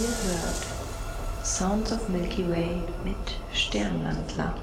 Ihr hört Sounds of Milky Way mit Sternwandler.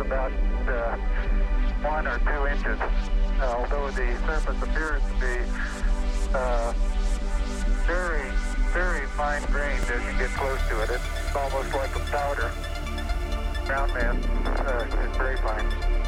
about uh, one or two inches, uh, although the surface appears to be uh, very, very fine grained as you get close to it. It's almost like a powder. Ground mass uh, is very fine.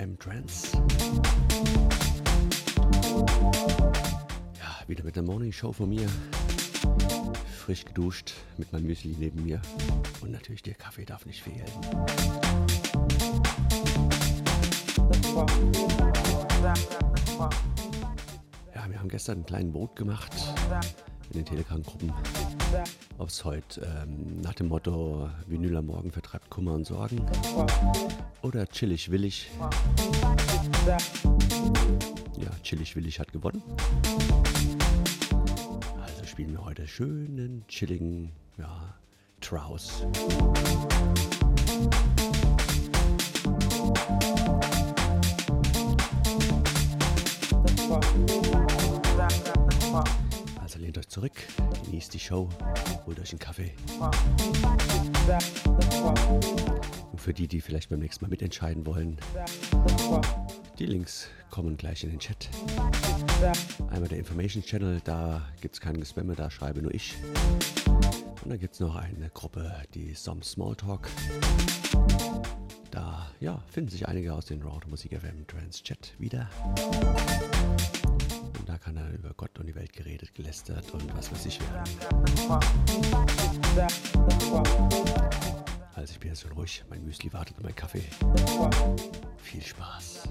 FM Trends. Ja, wieder mit der Morning Show von mir. Frisch geduscht mit meinem Müsli neben mir. Und natürlich der Kaffee darf nicht fehlen. Ja, wir haben gestern einen kleinen Boot gemacht in den Telegram-Gruppen. Ob es heute ähm, nach dem Motto Vinyl am Morgen vertreibt Kummer und Sorgen oder chillig willig. Ja, chillig willig hat gewonnen. Also spielen wir heute schönen, chilligen, ja, Traus. Lehnt euch zurück, genießt die Show, holt euch einen Kaffee. Und für die, die vielleicht beim nächsten Mal mitentscheiden wollen, die Links kommen gleich in den Chat. Einmal der Information Channel, da gibt es keinen Gespamme, da schreibe nur ich. Und dann gibt es noch eine Gruppe, die Some Smalltalk. Da ja, finden sich einige aus den Raw Musik FM Trans Chat wieder da kann er über Gott und die Welt geredet, gelästert und was weiß ich werden. Also ich bin jetzt schon ruhig, mein Müsli wartet und mein Kaffee. Viel Spaß.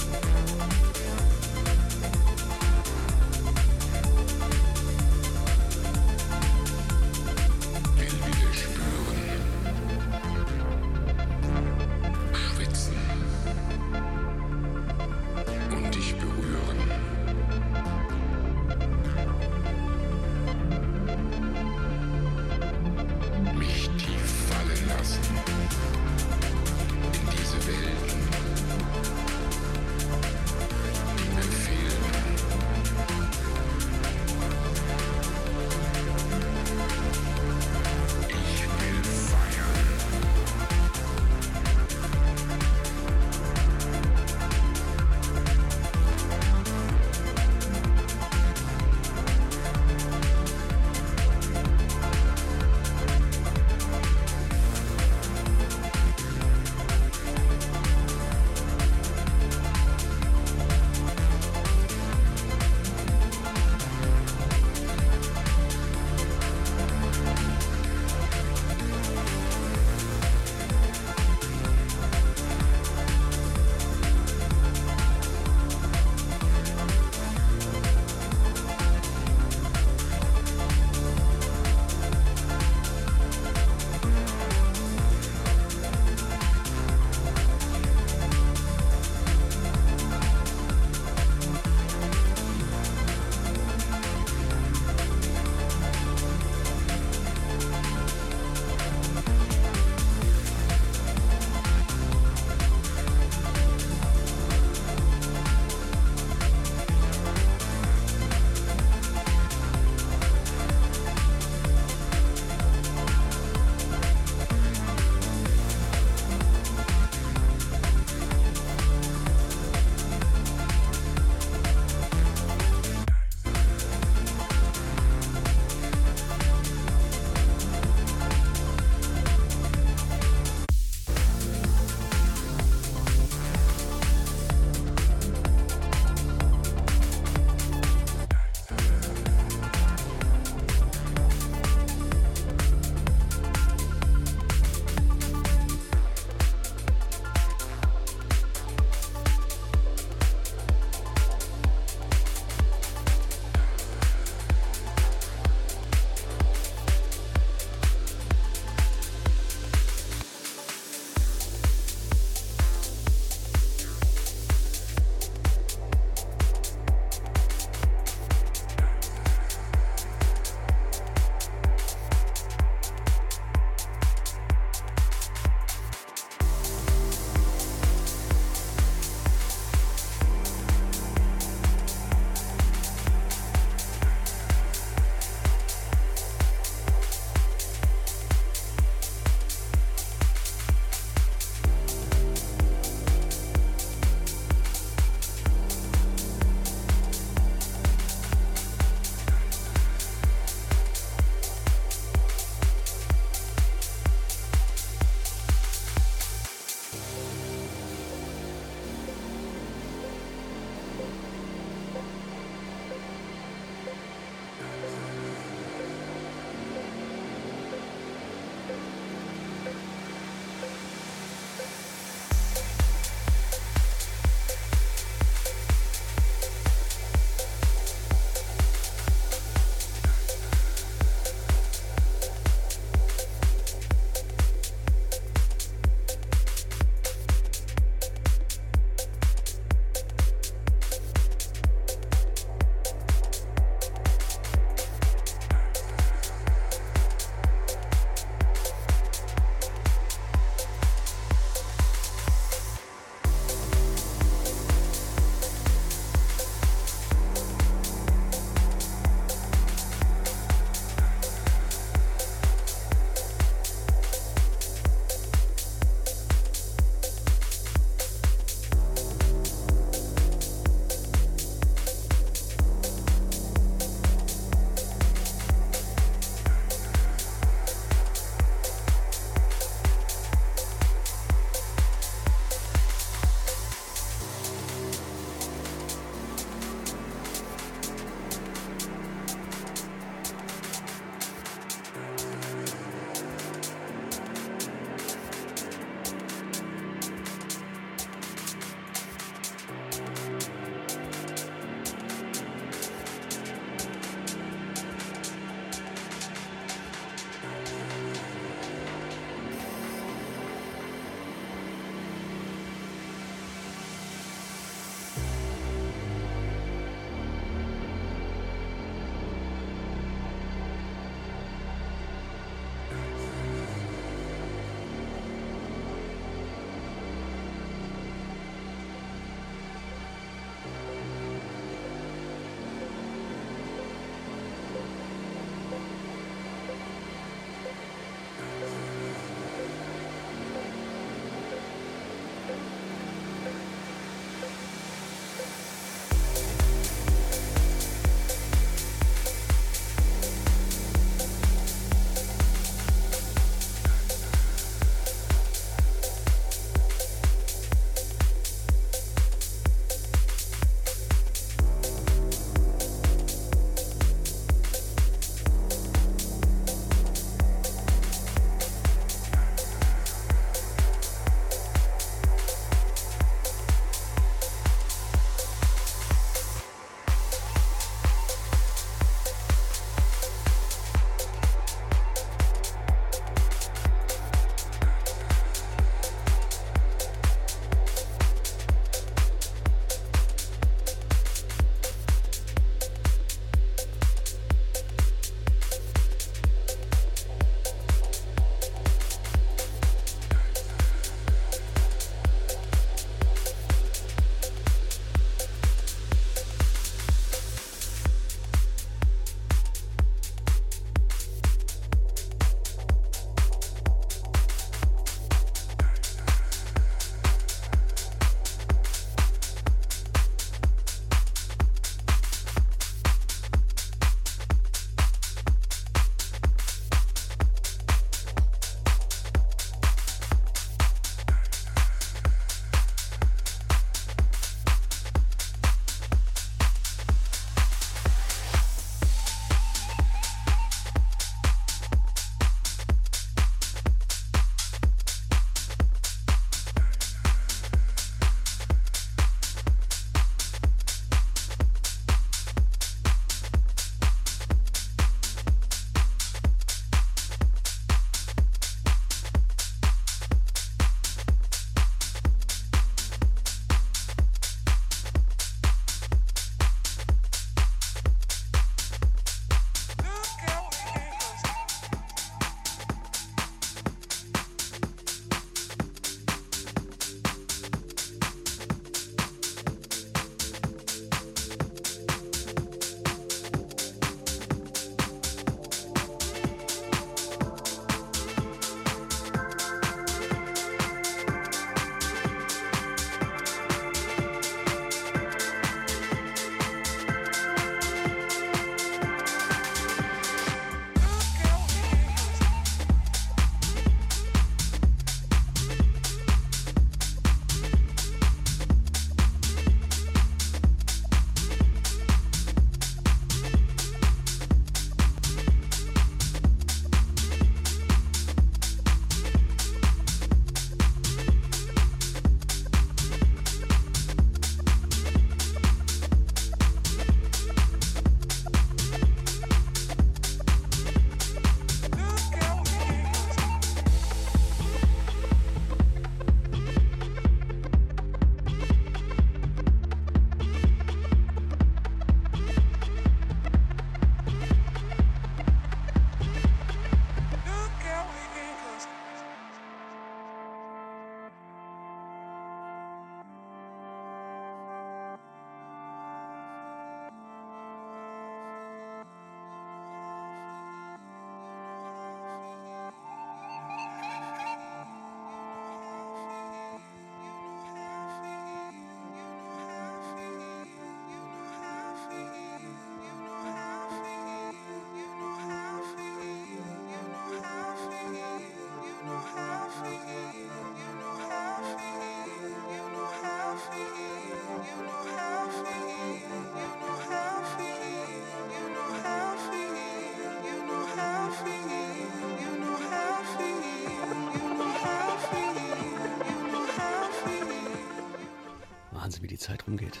Zeit rumgeht.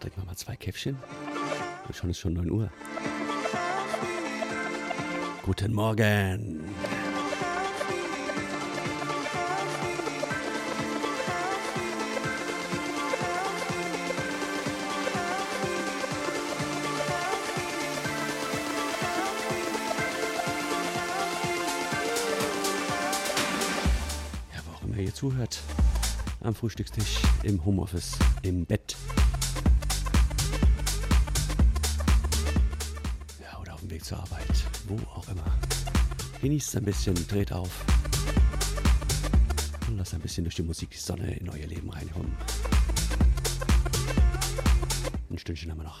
Trinken wir mal zwei Käffchen. Und schon ist schon 9 Uhr. Guten Morgen. Frühstückstisch, im Homeoffice, im Bett. Ja, oder auf dem Weg zur Arbeit. Wo auch immer. Genießt ein bisschen, dreht auf. Und lasst ein bisschen durch die Musik die Sonne in euer Leben reinkommen. Ein Stündchen haben wir noch.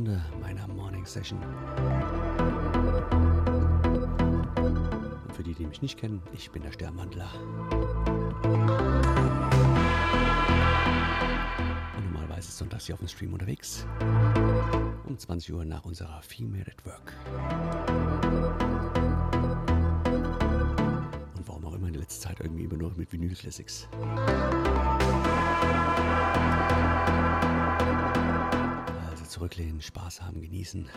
Stunde meiner Morning Session. Und für die, die mich nicht kennen, ich bin der Sternwandler. Und normalerweise ist sonntags hier auf dem Stream unterwegs. Um 20 Uhr nach unserer Female at Work. Und warum auch immer in der letzten Zeit irgendwie immer nur mit Vinyl Classics. Zurücklehnen, Spaß haben, genießen.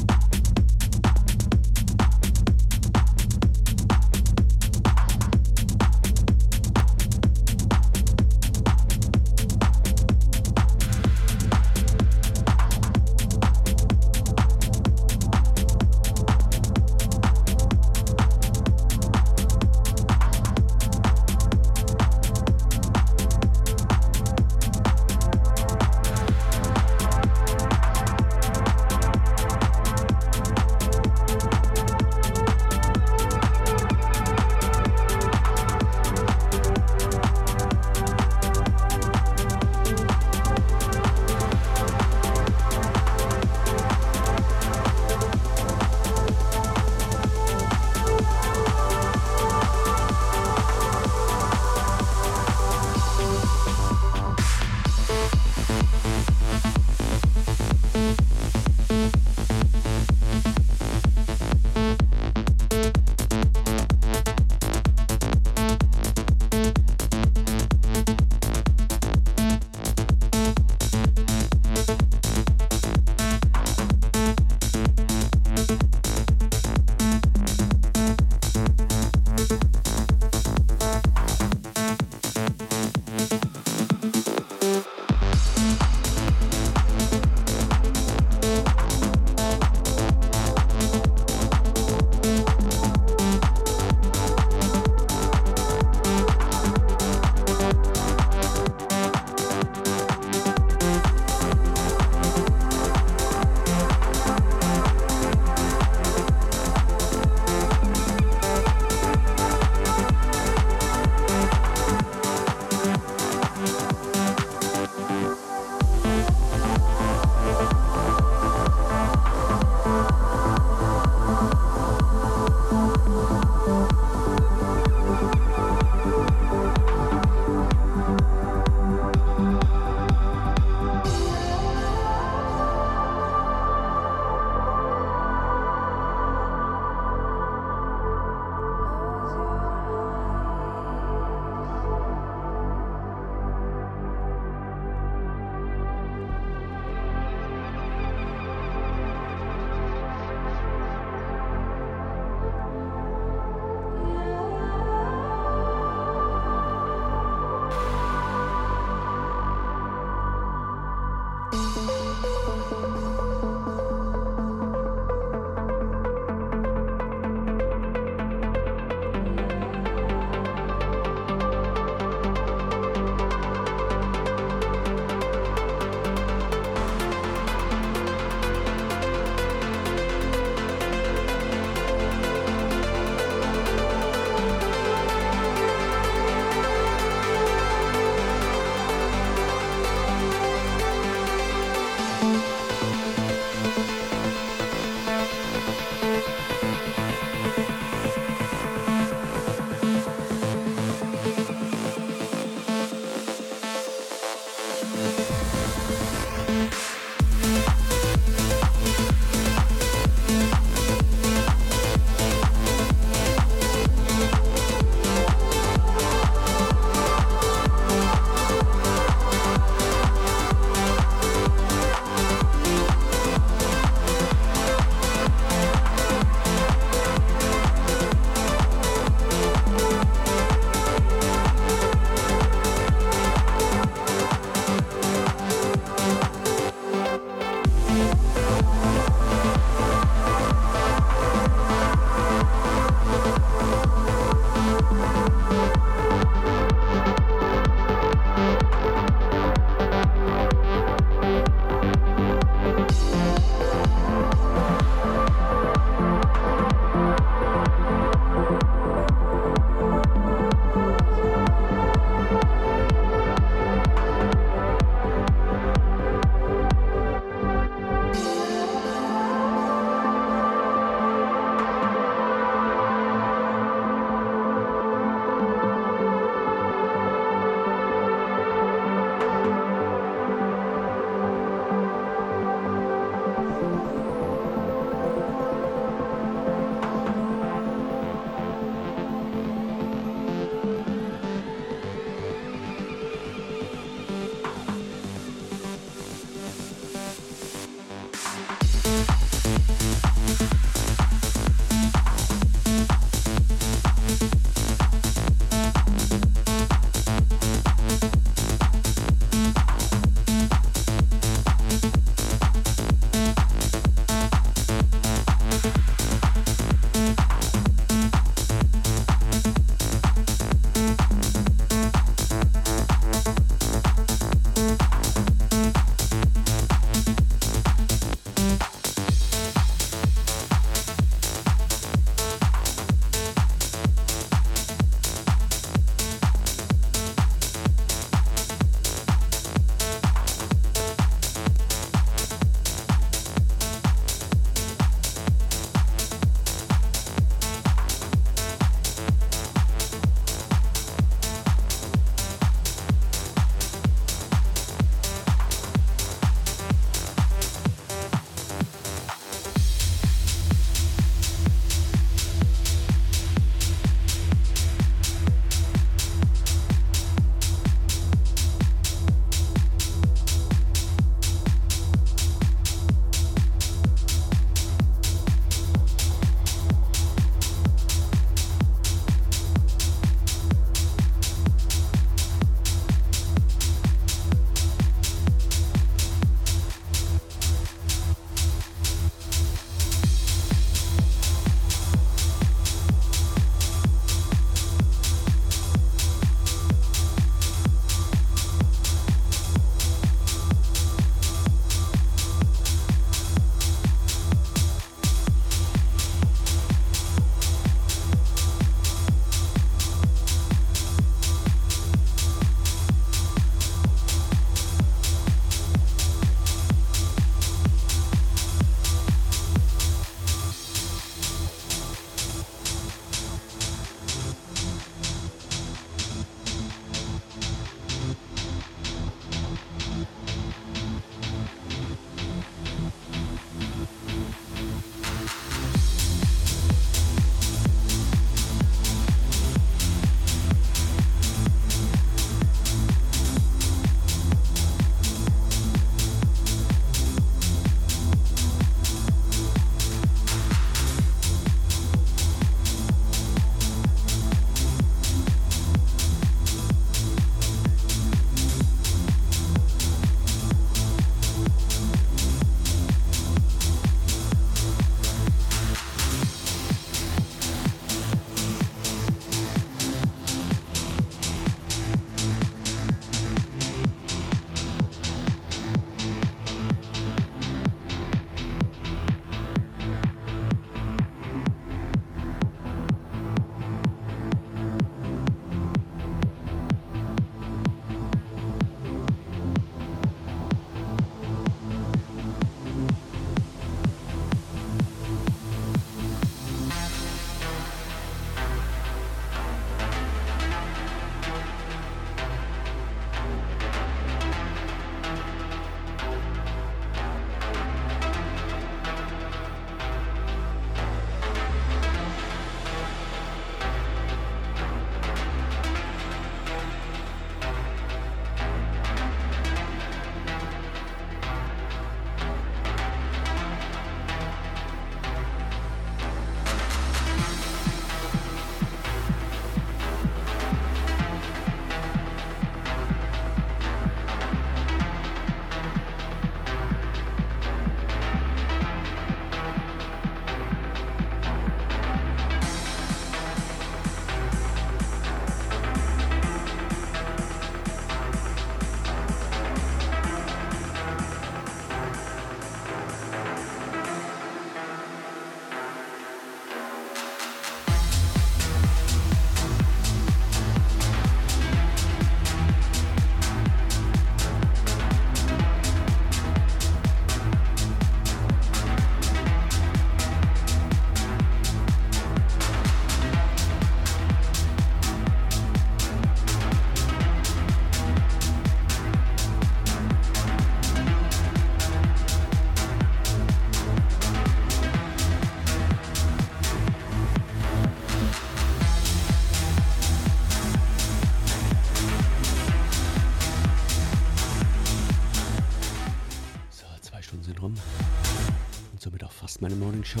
Show.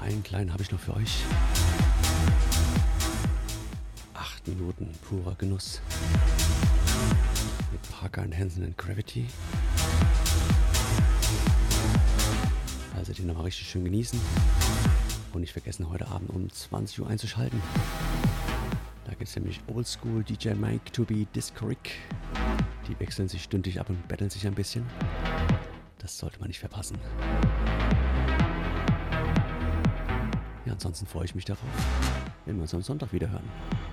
Einen kleinen habe ich noch für euch. Acht Minuten purer Genuss. Mit Parker und Hansen and Gravity. Also den nochmal richtig schön genießen. Und nicht vergessen, heute Abend um 20 Uhr einzuschalten. Da gibt es nämlich Oldschool DJ Mike to be Disco Rick. Die wechseln sich stündlich ab und betteln sich ein bisschen. Man nicht verpassen. Ja, ansonsten freue ich mich darauf, wenn wir uns am Sonntag wieder hören.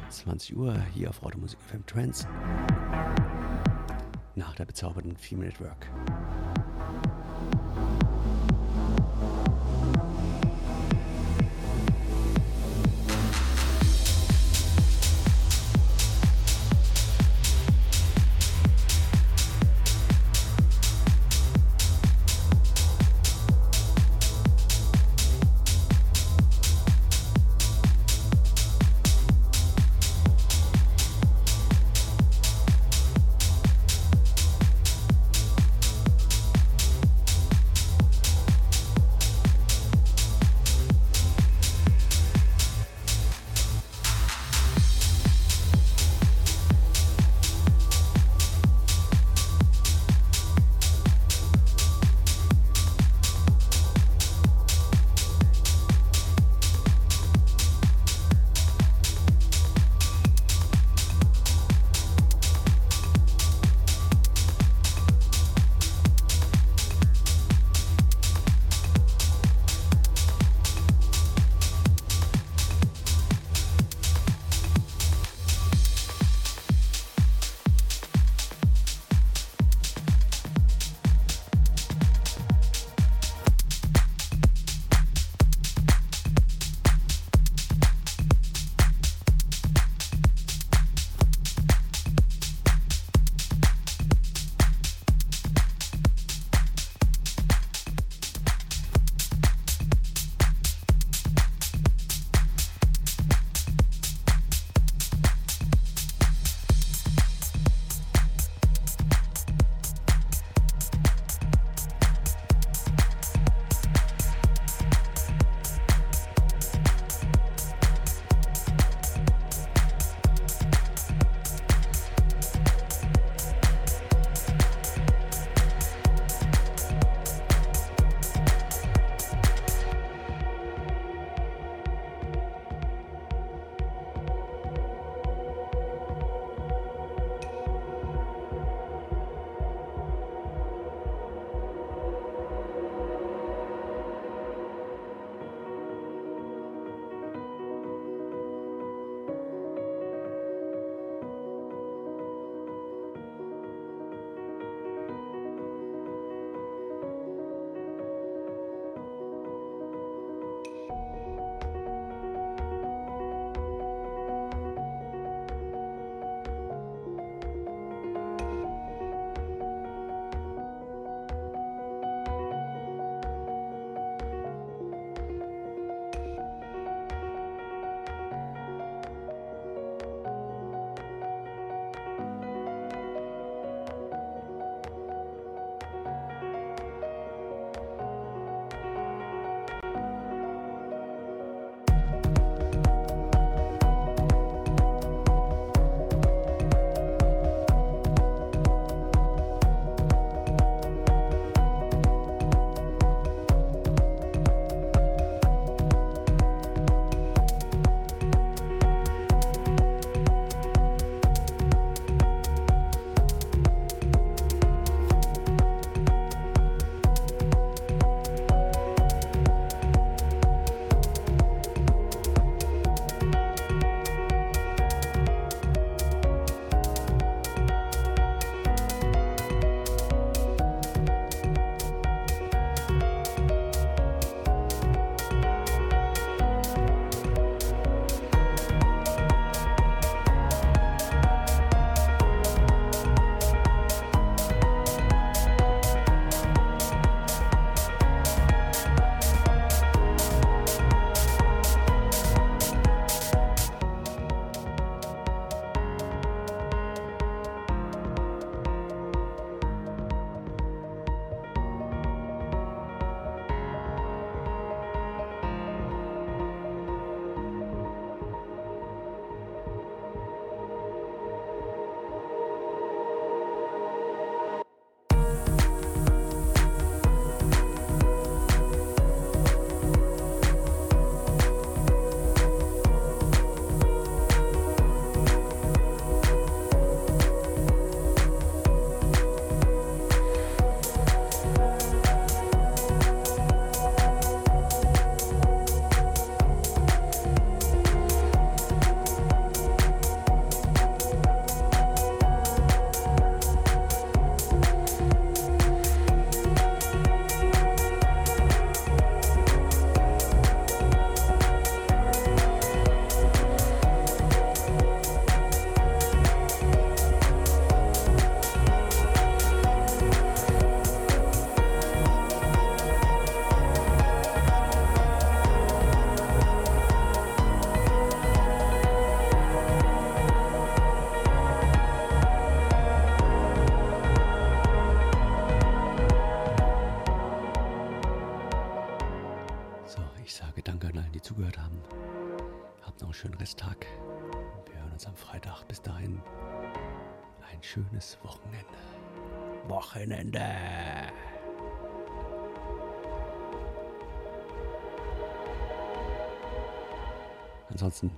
20 Uhr hier auf Automusik FM Trends. Nach der bezaubernden Female Network.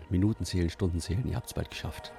Minuten zählen, Stunden zählen. Ihr habt es bald geschafft.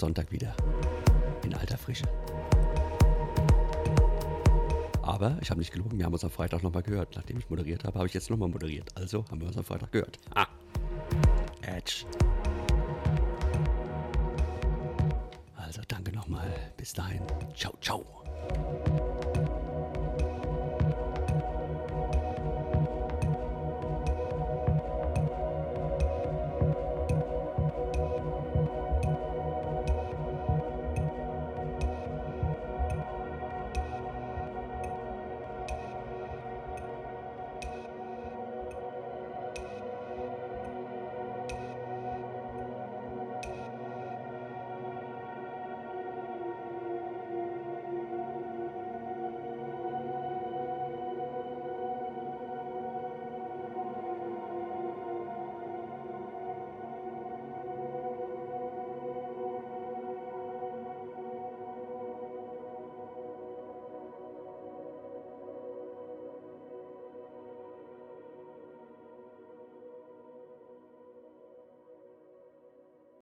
Sonntag wieder. In alter Frische. Aber ich habe nicht gelogen, wir haben uns am Freitag nochmal gehört. Nachdem ich moderiert habe, habe ich jetzt nochmal moderiert. Also haben wir uns am Freitag gehört. Ah.